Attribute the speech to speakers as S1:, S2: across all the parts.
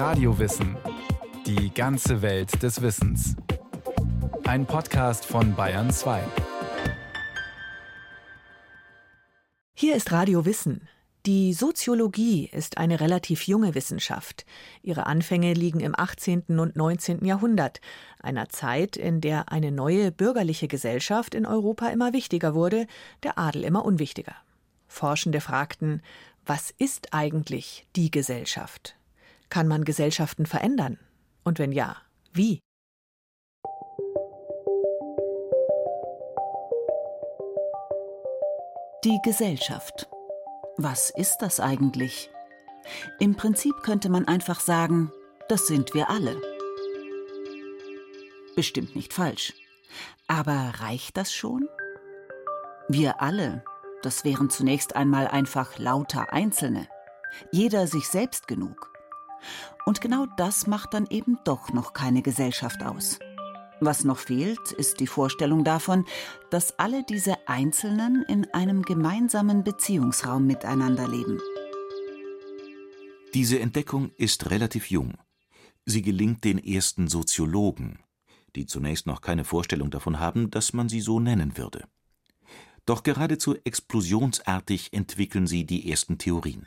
S1: Radiowissen. Die ganze Welt des Wissens. Ein Podcast von Bayern 2.
S2: Hier ist Radio Wissen. Die Soziologie ist eine relativ junge Wissenschaft. Ihre Anfänge liegen im 18. und 19. Jahrhundert, einer Zeit, in der eine neue bürgerliche Gesellschaft in Europa immer wichtiger wurde, der Adel immer unwichtiger. Forschende fragten, was ist eigentlich die Gesellschaft? Kann man Gesellschaften verändern? Und wenn ja, wie?
S3: Die Gesellschaft. Was ist das eigentlich? Im Prinzip könnte man einfach sagen, das sind wir alle. Bestimmt nicht falsch. Aber reicht das schon? Wir alle, das wären zunächst einmal einfach lauter Einzelne. Jeder sich selbst genug. Und genau das macht dann eben doch noch keine Gesellschaft aus. Was noch fehlt, ist die Vorstellung davon, dass alle diese Einzelnen in einem gemeinsamen Beziehungsraum miteinander leben.
S4: Diese Entdeckung ist relativ jung. Sie gelingt den ersten Soziologen, die zunächst noch keine Vorstellung davon haben, dass man sie so nennen würde. Doch geradezu explosionsartig entwickeln sie die ersten Theorien.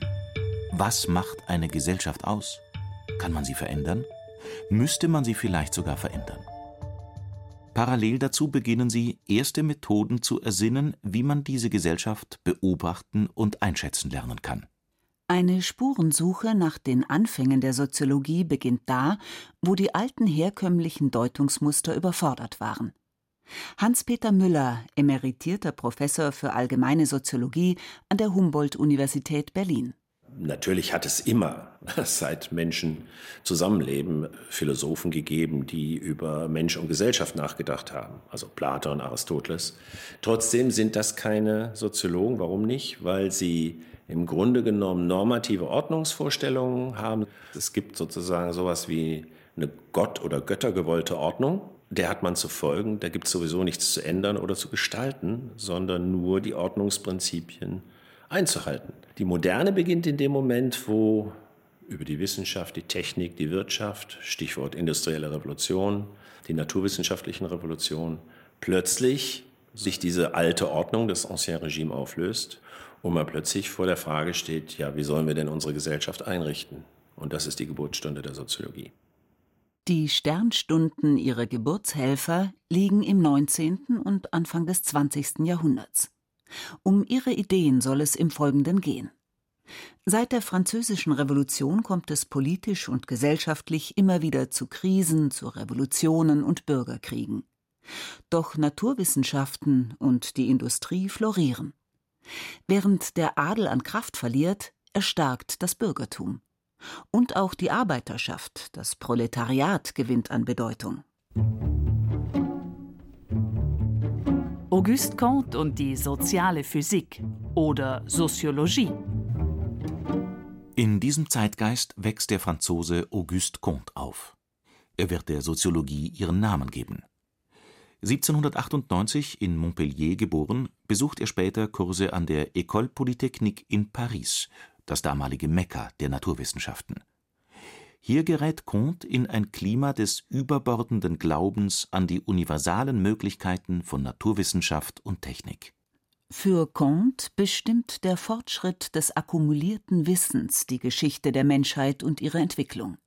S4: Was macht eine Gesellschaft aus? Kann man sie verändern? Müsste man sie vielleicht sogar verändern? Parallel dazu beginnen sie, erste Methoden zu ersinnen, wie man diese Gesellschaft beobachten und einschätzen lernen kann.
S3: Eine Spurensuche nach den Anfängen der Soziologie beginnt da, wo die alten herkömmlichen Deutungsmuster überfordert waren. Hans-Peter Müller, emeritierter Professor für allgemeine Soziologie an der Humboldt-Universität Berlin.
S5: Natürlich hat es immer, seit Menschen zusammenleben, Philosophen gegeben, die über Mensch und Gesellschaft nachgedacht haben, also Platon, Aristoteles. Trotzdem sind das keine Soziologen. Warum nicht? Weil sie im Grunde genommen normative Ordnungsvorstellungen haben. Es gibt sozusagen sowas wie eine Gott- oder Göttergewollte Ordnung. Der hat man zu folgen, da gibt es sowieso nichts zu ändern oder zu gestalten, sondern nur die Ordnungsprinzipien einzuhalten. Die Moderne beginnt in dem Moment, wo über die Wissenschaft, die Technik, die Wirtschaft, Stichwort industrielle Revolution, die naturwissenschaftlichen Revolutionen, plötzlich sich diese alte Ordnung des Ancien Regime auflöst und man plötzlich vor der Frage steht, ja, wie sollen wir denn unsere Gesellschaft einrichten? Und das ist die Geburtsstunde der Soziologie.
S3: Die Sternstunden ihrer Geburtshelfer liegen im 19. und Anfang des 20. Jahrhunderts. Um ihre Ideen soll es im Folgenden gehen. Seit der Französischen Revolution kommt es politisch und gesellschaftlich immer wieder zu Krisen, zu Revolutionen und Bürgerkriegen. Doch Naturwissenschaften und die Industrie florieren. Während der Adel an Kraft verliert, erstarkt das Bürgertum. Und auch die Arbeiterschaft, das Proletariat gewinnt an Bedeutung.
S6: Auguste Comte und die soziale Physik oder Soziologie.
S4: In diesem Zeitgeist wächst der Franzose Auguste Comte auf. Er wird der Soziologie ihren Namen geben. 1798 in Montpellier geboren, besucht er später Kurse an der École Polytechnique in Paris, das damalige Mekka der Naturwissenschaften. Hier gerät Comte in ein Klima des überbordenden Glaubens an die universalen Möglichkeiten von Naturwissenschaft und Technik.
S3: Für Comte bestimmt der Fortschritt des akkumulierten Wissens die Geschichte der Menschheit und ihre Entwicklung.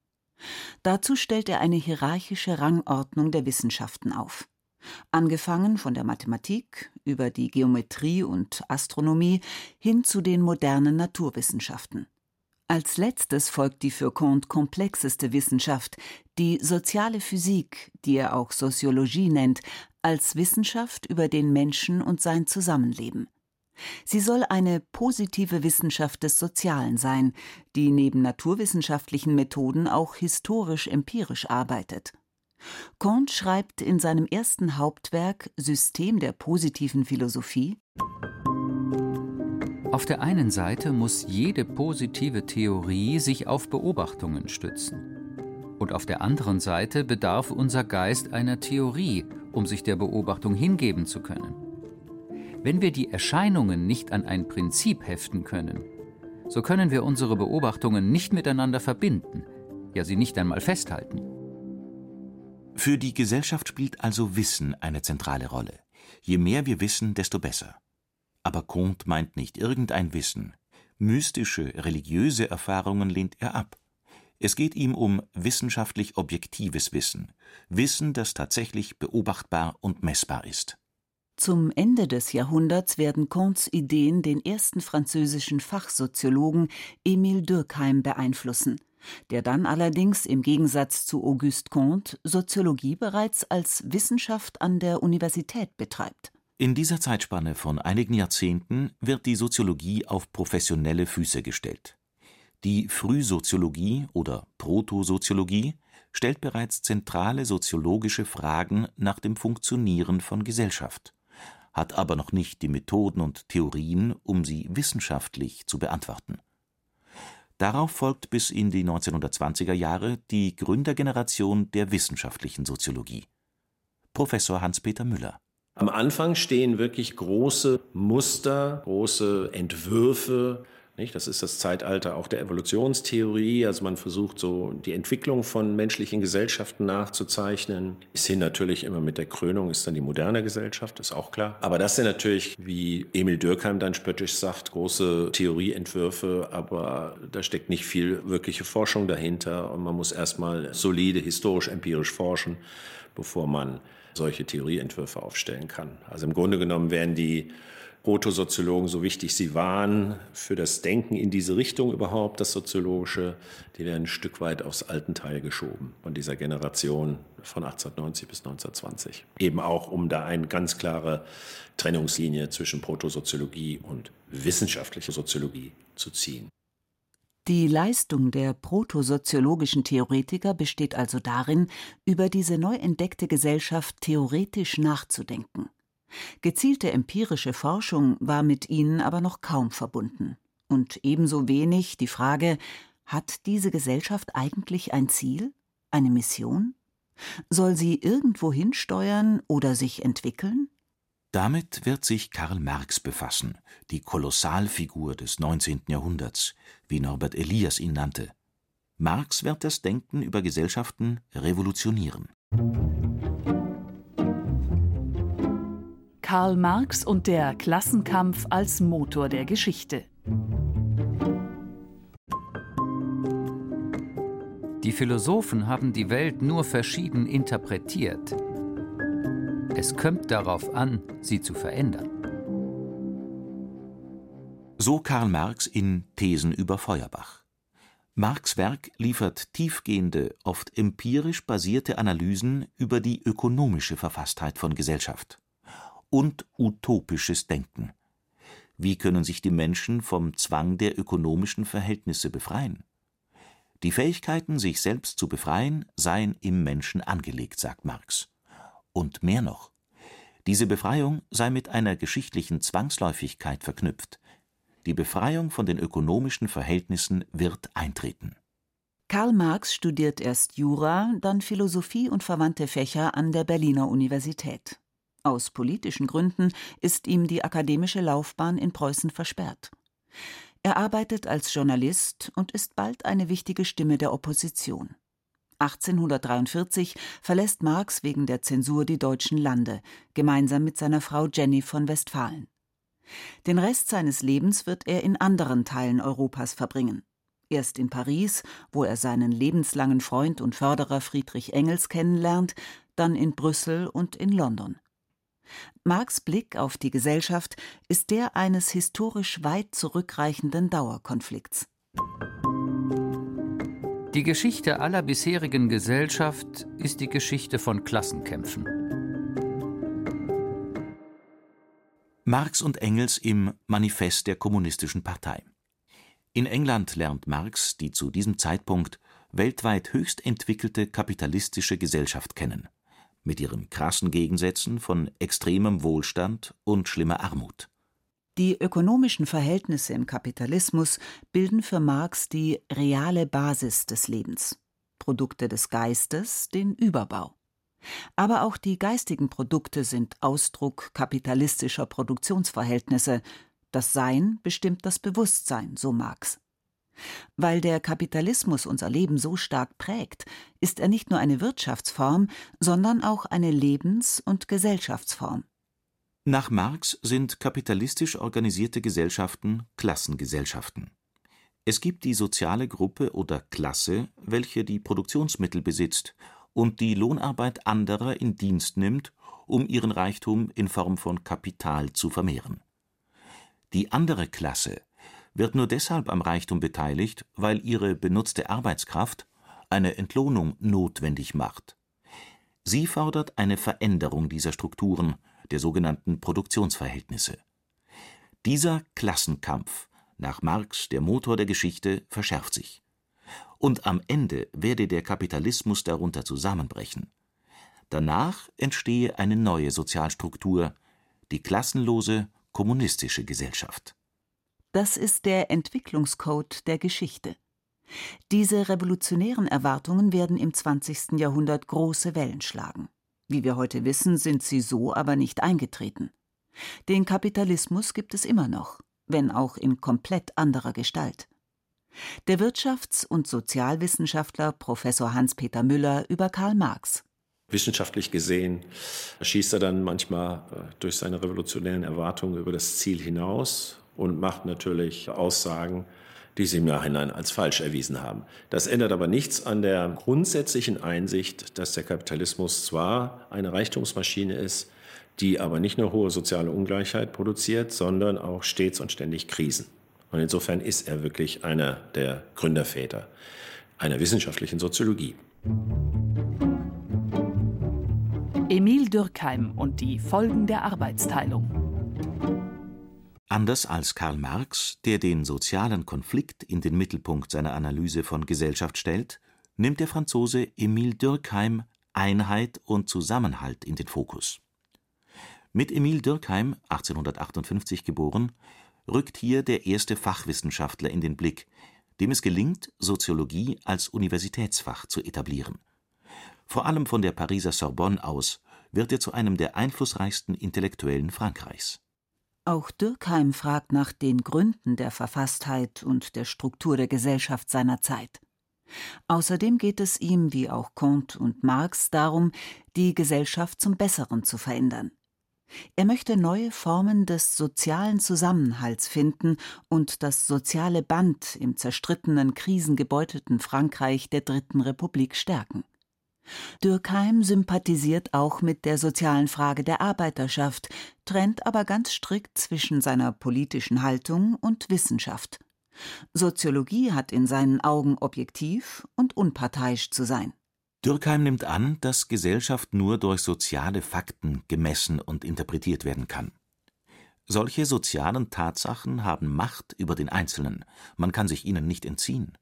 S3: Dazu stellt er eine hierarchische Rangordnung der Wissenschaften auf. Angefangen von der Mathematik über die Geometrie und Astronomie hin zu den modernen Naturwissenschaften. Als letztes folgt die für Comte komplexeste Wissenschaft, die soziale Physik, die er auch Soziologie nennt, als Wissenschaft über den Menschen und sein Zusammenleben. Sie soll eine positive Wissenschaft des Sozialen sein, die neben naturwissenschaftlichen Methoden auch historisch empirisch arbeitet. Comte schreibt in seinem ersten Hauptwerk System der positiven Philosophie
S7: auf der einen Seite muss jede positive Theorie sich auf Beobachtungen stützen. Und auf der anderen Seite bedarf unser Geist einer Theorie, um sich der Beobachtung hingeben zu können. Wenn wir die Erscheinungen nicht an ein Prinzip heften können, so können wir unsere Beobachtungen nicht miteinander verbinden, ja sie nicht einmal festhalten.
S4: Für die Gesellschaft spielt also Wissen eine zentrale Rolle. Je mehr wir wissen, desto besser. Aber Comte meint nicht irgendein Wissen. Mystische, religiöse Erfahrungen lehnt er ab. Es geht ihm um wissenschaftlich objektives Wissen, Wissen, das tatsächlich beobachtbar und messbar ist.
S3: Zum Ende des Jahrhunderts werden Comtes Ideen den ersten französischen Fachsoziologen Émile Durkheim beeinflussen, der dann allerdings im Gegensatz zu Auguste Comte Soziologie bereits als Wissenschaft an der Universität betreibt.
S4: In dieser Zeitspanne von einigen Jahrzehnten wird die Soziologie auf professionelle Füße gestellt. Die Frühsoziologie oder Protosoziologie stellt bereits zentrale soziologische Fragen nach dem Funktionieren von Gesellschaft hat aber noch nicht die Methoden und Theorien, um sie wissenschaftlich zu beantworten. Darauf folgt bis in die 1920er Jahre die Gründergeneration der wissenschaftlichen Soziologie. Professor Hans-Peter Müller.
S5: Am Anfang stehen wirklich große Muster, große Entwürfe nicht? Das ist das Zeitalter auch der Evolutionstheorie. Also man versucht so die Entwicklung von menschlichen Gesellschaften nachzuzeichnen. Bis hin natürlich immer mit der Krönung ist dann die moderne Gesellschaft, ist auch klar. Aber das sind natürlich, wie Emil Dürkheim dann spöttisch sagt, große Theorieentwürfe, aber da steckt nicht viel wirkliche Forschung dahinter und man muss erstmal solide historisch-empirisch forschen, bevor man solche Theorieentwürfe aufstellen kann. Also im Grunde genommen werden die Protosoziologen, so wichtig sie waren, für das Denken in diese Richtung überhaupt, das Soziologische, die werden ein Stück weit aufs Altenteil geschoben von dieser Generation von 1890 bis 1920. Eben auch, um da eine ganz klare Trennungslinie zwischen Protosoziologie und wissenschaftlicher Soziologie zu ziehen.
S3: Die Leistung der protosoziologischen Theoretiker besteht also darin, über diese neu entdeckte Gesellschaft theoretisch nachzudenken. Gezielte empirische Forschung war mit ihnen aber noch kaum verbunden. Und ebenso wenig die Frage, hat diese Gesellschaft eigentlich ein Ziel, eine Mission? Soll sie irgendwo hinsteuern oder sich entwickeln?
S4: Damit wird sich Karl Marx befassen, die Kolossalfigur des 19. Jahrhunderts, wie Norbert Elias ihn nannte. Marx wird das Denken über Gesellschaften revolutionieren.
S6: Karl Marx und der Klassenkampf als Motor der Geschichte.
S7: Die Philosophen haben die Welt nur verschieden interpretiert. Es kommt darauf an, sie zu verändern.
S4: So Karl Marx in Thesen über Feuerbach. Marx Werk liefert tiefgehende, oft empirisch basierte Analysen über die ökonomische Verfasstheit von Gesellschaft und utopisches Denken. Wie können sich die Menschen vom Zwang der ökonomischen Verhältnisse befreien? Die Fähigkeiten, sich selbst zu befreien, seien im Menschen angelegt, sagt Marx. Und mehr noch. Diese Befreiung sei mit einer geschichtlichen Zwangsläufigkeit verknüpft. Die Befreiung von den ökonomischen Verhältnissen wird eintreten.
S3: Karl Marx studiert erst Jura, dann Philosophie und verwandte Fächer an der Berliner Universität. Aus politischen Gründen ist ihm die akademische Laufbahn in Preußen versperrt. Er arbeitet als Journalist und ist bald eine wichtige Stimme der Opposition. 1843 verlässt Marx wegen der Zensur die deutschen Lande, gemeinsam mit seiner Frau Jenny von Westfalen. Den Rest seines Lebens wird er in anderen Teilen Europas verbringen. Erst in Paris, wo er seinen lebenslangen Freund und Förderer Friedrich Engels kennenlernt, dann in Brüssel und in London. Marx Blick auf die Gesellschaft ist der eines historisch weit zurückreichenden Dauerkonflikts.
S7: Die Geschichte aller bisherigen Gesellschaft ist die Geschichte von Klassenkämpfen.
S4: Marx und Engels im Manifest der Kommunistischen Partei. In England lernt Marx die zu diesem Zeitpunkt weltweit höchst entwickelte kapitalistische Gesellschaft kennen mit ihren krassen Gegensätzen von extremem Wohlstand und schlimmer Armut.
S3: Die ökonomischen Verhältnisse im Kapitalismus bilden für Marx die reale Basis des Lebens, Produkte des Geistes den Überbau. Aber auch die geistigen Produkte sind Ausdruck kapitalistischer Produktionsverhältnisse. Das Sein bestimmt das Bewusstsein, so Marx. Weil der Kapitalismus unser Leben so stark prägt, ist er nicht nur eine Wirtschaftsform, sondern auch eine Lebens- und Gesellschaftsform.
S4: Nach Marx sind kapitalistisch organisierte Gesellschaften Klassengesellschaften. Es gibt die soziale Gruppe oder Klasse, welche die Produktionsmittel besitzt und die Lohnarbeit anderer in Dienst nimmt, um ihren Reichtum in Form von Kapital zu vermehren. Die andere Klasse wird nur deshalb am Reichtum beteiligt, weil ihre benutzte Arbeitskraft eine Entlohnung notwendig macht. Sie fordert eine Veränderung dieser Strukturen, der sogenannten Produktionsverhältnisse. Dieser Klassenkampf, nach Marx der Motor der Geschichte, verschärft sich. Und am Ende werde der Kapitalismus darunter zusammenbrechen. Danach entstehe eine neue Sozialstruktur, die klassenlose kommunistische Gesellschaft.
S3: Das ist der Entwicklungscode der Geschichte. Diese revolutionären Erwartungen werden im 20. Jahrhundert große Wellen schlagen. Wie wir heute wissen, sind sie so aber nicht eingetreten. Den Kapitalismus gibt es immer noch, wenn auch in komplett anderer Gestalt. Der Wirtschafts- und Sozialwissenschaftler Professor Hans-Peter Müller über Karl Marx.
S5: Wissenschaftlich gesehen schießt er dann manchmal äh, durch seine revolutionären Erwartungen über das Ziel hinaus und macht natürlich Aussagen, die sie im Nachhinein als falsch erwiesen haben. Das ändert aber nichts an der grundsätzlichen Einsicht, dass der Kapitalismus zwar eine Reichtumsmaschine ist, die aber nicht nur hohe soziale Ungleichheit produziert, sondern auch stets und ständig Krisen. Und insofern ist er wirklich einer der Gründerväter einer wissenschaftlichen Soziologie.
S6: Emil Dürkheim und die Folgen der Arbeitsteilung.
S4: Anders als Karl Marx, der den sozialen Konflikt in den Mittelpunkt seiner Analyse von Gesellschaft stellt, nimmt der Franzose Emile Durkheim Einheit und Zusammenhalt in den Fokus. Mit Emile Durkheim, 1858 geboren, rückt hier der erste Fachwissenschaftler in den Blick, dem es gelingt, Soziologie als Universitätsfach zu etablieren. Vor allem von der Pariser Sorbonne aus wird er zu einem der einflussreichsten Intellektuellen Frankreichs
S3: auch Dürkheim fragt nach den Gründen der Verfasstheit und der Struktur der Gesellschaft seiner Zeit. Außerdem geht es ihm, wie auch Comte und Marx, darum, die Gesellschaft zum Besseren zu verändern. Er möchte neue Formen des sozialen Zusammenhalts finden und das soziale Band im zerstrittenen, krisengebeutelten Frankreich der Dritten Republik stärken. Dürkheim sympathisiert auch mit der sozialen Frage der Arbeiterschaft, trennt aber ganz strikt zwischen seiner politischen Haltung und Wissenschaft. Soziologie hat in seinen Augen objektiv und unparteiisch zu sein.
S4: Dürkheim nimmt an, dass Gesellschaft nur durch soziale Fakten gemessen und interpretiert werden kann. Solche sozialen Tatsachen haben Macht über den Einzelnen, man kann sich ihnen nicht entziehen.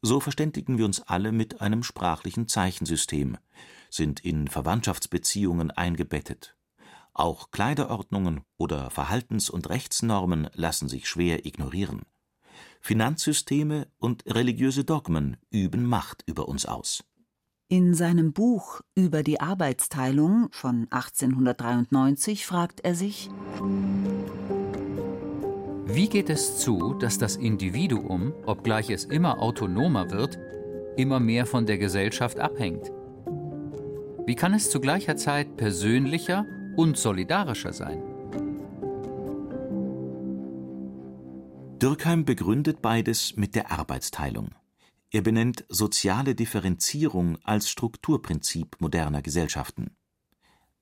S4: So verständigen wir uns alle mit einem sprachlichen Zeichensystem, sind in Verwandtschaftsbeziehungen eingebettet. Auch Kleiderordnungen oder Verhaltens- und Rechtsnormen lassen sich schwer ignorieren. Finanzsysteme und religiöse Dogmen üben Macht über uns aus.
S3: In seinem Buch über die Arbeitsteilung von 1893 fragt er sich
S7: wie geht es zu, dass das Individuum, obgleich es immer autonomer wird, immer mehr von der Gesellschaft abhängt? Wie kann es zu gleicher Zeit persönlicher und solidarischer sein?
S4: Dürkheim begründet beides mit der Arbeitsteilung. Er benennt soziale Differenzierung als Strukturprinzip moderner Gesellschaften.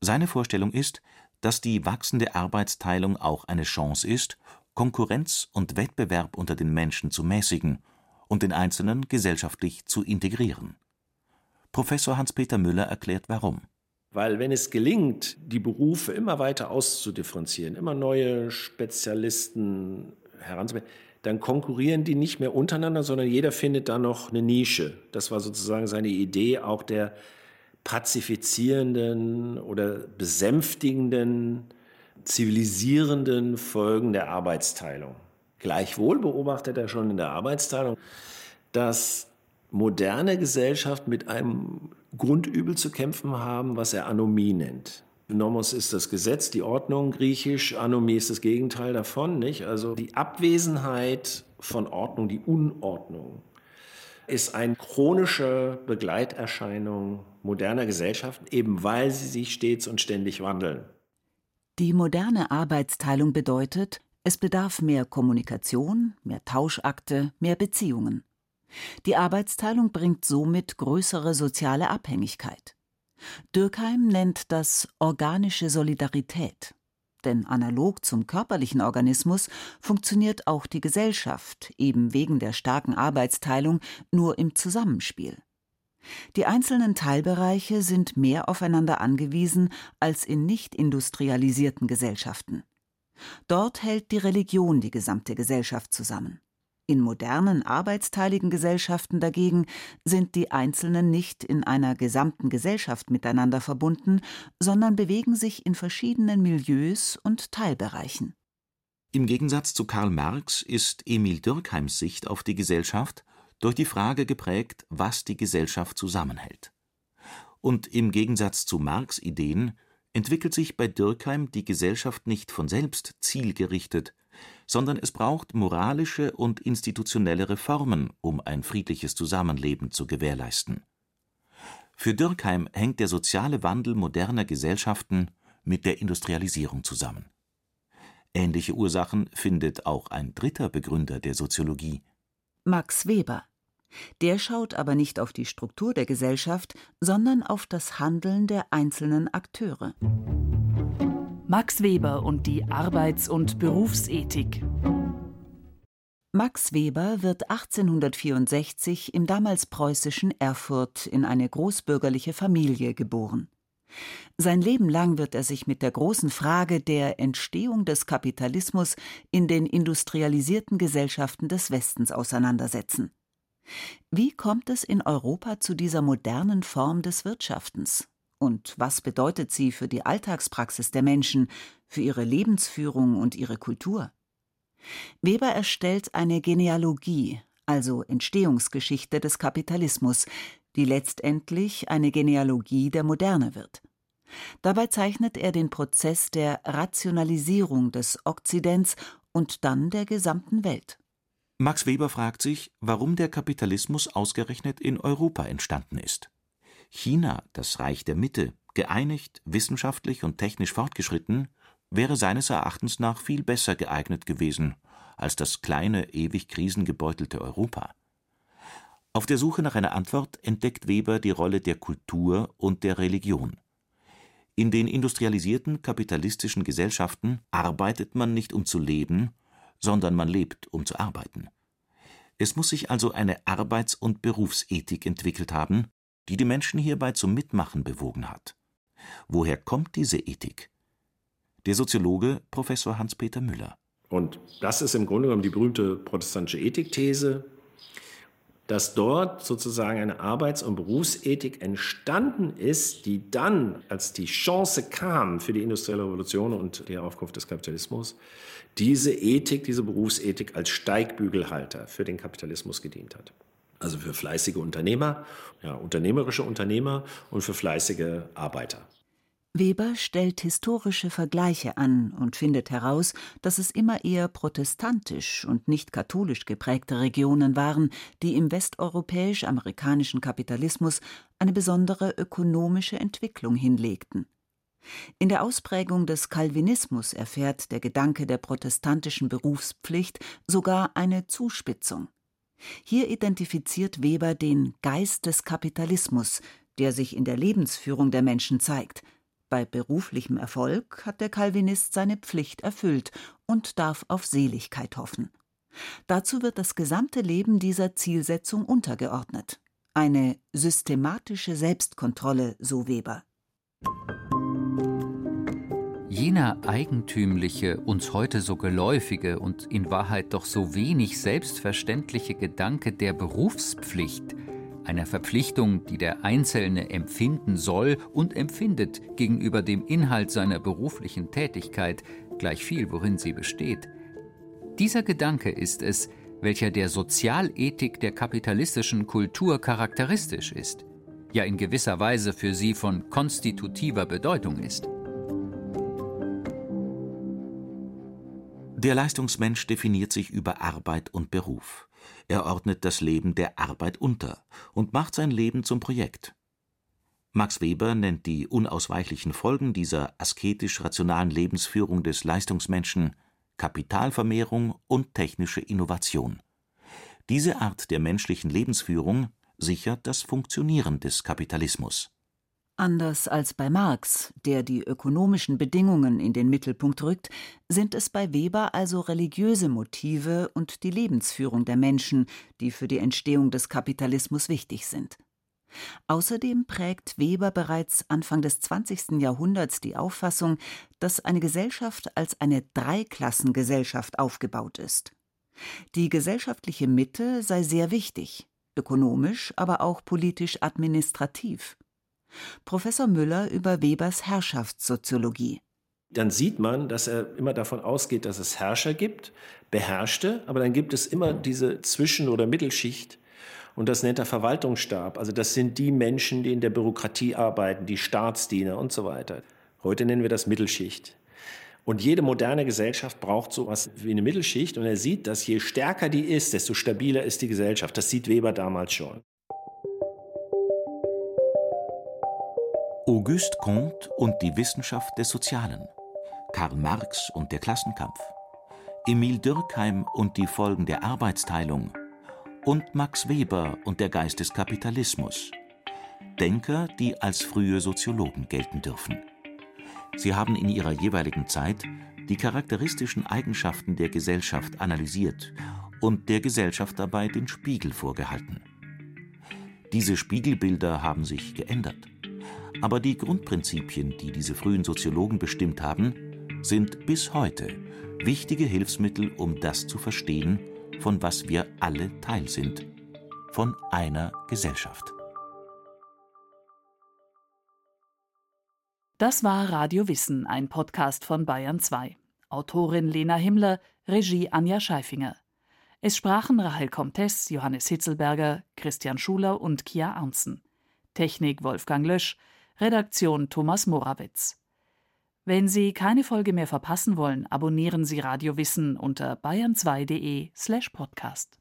S4: Seine Vorstellung ist, dass die wachsende Arbeitsteilung auch eine Chance ist, Konkurrenz und Wettbewerb unter den Menschen zu mäßigen und den Einzelnen gesellschaftlich zu integrieren. Professor Hans-Peter Müller erklärt warum.
S5: Weil wenn es gelingt, die Berufe immer weiter auszudifferenzieren, immer neue Spezialisten heranzunehmen, dann konkurrieren die nicht mehr untereinander, sondern jeder findet da noch eine Nische. Das war sozusagen seine Idee auch der pazifizierenden oder besänftigenden zivilisierenden Folgen der Arbeitsteilung. Gleichwohl beobachtet er schon in der Arbeitsteilung, dass moderne Gesellschaften mit einem Grundübel zu kämpfen haben, was er Anomie nennt. Nomos ist das Gesetz, die Ordnung, griechisch, Anomie ist das Gegenteil davon, nicht? Also die Abwesenheit von Ordnung, die Unordnung, ist eine chronische Begleiterscheinung moderner Gesellschaften, eben weil sie sich stets und ständig wandeln.
S3: Die moderne Arbeitsteilung bedeutet, es bedarf mehr Kommunikation, mehr Tauschakte, mehr Beziehungen. Die Arbeitsteilung bringt somit größere soziale Abhängigkeit. Dürkheim nennt das organische Solidarität. Denn analog zum körperlichen Organismus funktioniert auch die Gesellschaft, eben wegen der starken Arbeitsteilung, nur im Zusammenspiel. Die einzelnen Teilbereiche sind mehr aufeinander angewiesen als in nicht industrialisierten Gesellschaften. Dort hält die Religion die gesamte Gesellschaft zusammen. In modernen, arbeitsteiligen Gesellschaften dagegen sind die Einzelnen nicht in einer gesamten Gesellschaft miteinander verbunden, sondern bewegen sich in verschiedenen Milieus und Teilbereichen.
S4: Im Gegensatz zu Karl Marx ist Emil Dürkheims Sicht auf die Gesellschaft durch die Frage geprägt, was die Gesellschaft zusammenhält. Und im Gegensatz zu Marx Ideen entwickelt sich bei Dürkheim die Gesellschaft nicht von selbst zielgerichtet, sondern es braucht moralische und institutionelle Reformen, um ein friedliches Zusammenleben zu gewährleisten. Für Dürkheim hängt der soziale Wandel moderner Gesellschaften mit der Industrialisierung zusammen. Ähnliche Ursachen findet auch ein dritter Begründer der Soziologie.
S3: Max Weber. Der schaut aber nicht auf die Struktur der Gesellschaft, sondern auf das Handeln der einzelnen Akteure.
S6: Max Weber und die Arbeits- und Berufsethik.
S3: Max Weber wird 1864 im damals preußischen Erfurt in eine großbürgerliche Familie geboren. Sein Leben lang wird er sich mit der großen Frage der Entstehung des Kapitalismus in den industrialisierten Gesellschaften des Westens auseinandersetzen. Wie kommt es in Europa zu dieser modernen Form des Wirtschaftens? Und was bedeutet sie für die Alltagspraxis der Menschen, für ihre Lebensführung und ihre Kultur? Weber erstellt eine Genealogie, also Entstehungsgeschichte des Kapitalismus, die letztendlich eine Genealogie der Moderne wird. Dabei zeichnet er den Prozess der Rationalisierung des Okzidents und dann der gesamten Welt.
S4: Max Weber fragt sich, warum der Kapitalismus ausgerechnet in Europa entstanden ist. China, das Reich der Mitte, geeinigt, wissenschaftlich und technisch fortgeschritten, wäre seines Erachtens nach viel besser geeignet gewesen als das kleine, ewig krisengebeutelte Europa. Auf der Suche nach einer Antwort entdeckt Weber die Rolle der Kultur und der Religion. In den industrialisierten kapitalistischen Gesellschaften arbeitet man nicht um zu leben, sondern man lebt um zu arbeiten. Es muss sich also eine Arbeits- und Berufsethik entwickelt haben, die die Menschen hierbei zum Mitmachen bewogen hat. Woher kommt diese Ethik? Der Soziologe Professor Hans-Peter Müller.
S5: Und das ist im Grunde genommen die berühmte protestantische Ethikthese, dass dort sozusagen eine Arbeits- und Berufsethik entstanden ist, die dann, als die Chance kam für die industrielle Revolution und die Aufkunft des Kapitalismus, diese Ethik, diese Berufsethik als Steigbügelhalter für den Kapitalismus gedient hat also für fleißige Unternehmer, ja, unternehmerische Unternehmer und für fleißige Arbeiter.
S3: Weber stellt historische Vergleiche an und findet heraus, dass es immer eher protestantisch und nicht katholisch geprägte Regionen waren, die im westeuropäisch-amerikanischen Kapitalismus eine besondere ökonomische Entwicklung hinlegten. In der Ausprägung des Calvinismus erfährt der Gedanke der protestantischen Berufspflicht sogar eine Zuspitzung. Hier identifiziert Weber den Geist des Kapitalismus, der sich in der Lebensführung der Menschen zeigt. Bei beruflichem Erfolg hat der Calvinist seine Pflicht erfüllt und darf auf Seligkeit hoffen. Dazu wird das gesamte Leben dieser Zielsetzung untergeordnet. Eine systematische Selbstkontrolle, so Weber.
S7: Jener eigentümliche, uns heute so geläufige und in Wahrheit doch so wenig selbstverständliche Gedanke der Berufspflicht, einer Verpflichtung, die der Einzelne empfinden soll und empfindet gegenüber dem Inhalt seiner beruflichen Tätigkeit, gleich viel, worin sie besteht. Dieser Gedanke ist es, welcher der Sozialethik der kapitalistischen Kultur charakteristisch ist, ja in gewisser Weise für sie von konstitutiver Bedeutung ist.
S4: Der Leistungsmensch definiert sich über Arbeit und Beruf. Er ordnet das Leben der Arbeit unter und macht sein Leben zum Projekt. Max Weber nennt die unausweichlichen Folgen dieser asketisch-rationalen Lebensführung des Leistungsmenschen Kapitalvermehrung und technische Innovation. Diese Art der menschlichen Lebensführung sichert das Funktionieren des Kapitalismus.
S3: Anders als bei Marx, der die ökonomischen Bedingungen in den Mittelpunkt rückt, sind es bei Weber also religiöse Motive und die Lebensführung der Menschen, die für die Entstehung des Kapitalismus wichtig sind. Außerdem prägt Weber bereits Anfang des 20. Jahrhunderts die Auffassung, dass eine Gesellschaft als eine Dreiklassengesellschaft aufgebaut ist. Die gesellschaftliche Mitte sei sehr wichtig, ökonomisch, aber auch politisch administrativ. Professor Müller über Webers Herrschaftssoziologie.
S5: Dann sieht man, dass er immer davon ausgeht, dass es Herrscher gibt, Beherrschte, aber dann gibt es immer diese Zwischen- oder Mittelschicht. Und das nennt er Verwaltungsstab. Also das sind die Menschen, die in der Bürokratie arbeiten, die Staatsdiener und so weiter. Heute nennen wir das Mittelschicht. Und jede moderne Gesellschaft braucht so etwas wie eine Mittelschicht. Und er sieht, dass je stärker die ist, desto stabiler ist die Gesellschaft. Das sieht Weber damals schon.
S4: Auguste Comte und die Wissenschaft des Sozialen, Karl Marx und der Klassenkampf, Emil Dürkheim und die Folgen der Arbeitsteilung und Max Weber und der Geist des Kapitalismus. Denker, die als frühe Soziologen gelten dürfen. Sie haben in ihrer jeweiligen Zeit die charakteristischen Eigenschaften der Gesellschaft analysiert und der Gesellschaft dabei den Spiegel vorgehalten. Diese Spiegelbilder haben sich geändert. Aber die Grundprinzipien, die diese frühen Soziologen bestimmt haben, sind bis heute wichtige Hilfsmittel, um das zu verstehen, von was wir alle Teil sind, von einer Gesellschaft.
S6: Das war Radio Wissen, ein Podcast von Bayern 2. Autorin Lena Himmler, Regie Anja Scheifinger. Es sprachen Rahel Comtes, Johannes Hitzelberger, Christian Schuler und Kia Arnzen. Technik Wolfgang Lösch, Redaktion Thomas Morawitz. Wenn Sie keine Folge mehr verpassen wollen, abonnieren Sie Radio Wissen unter bayern2.de slash podcast.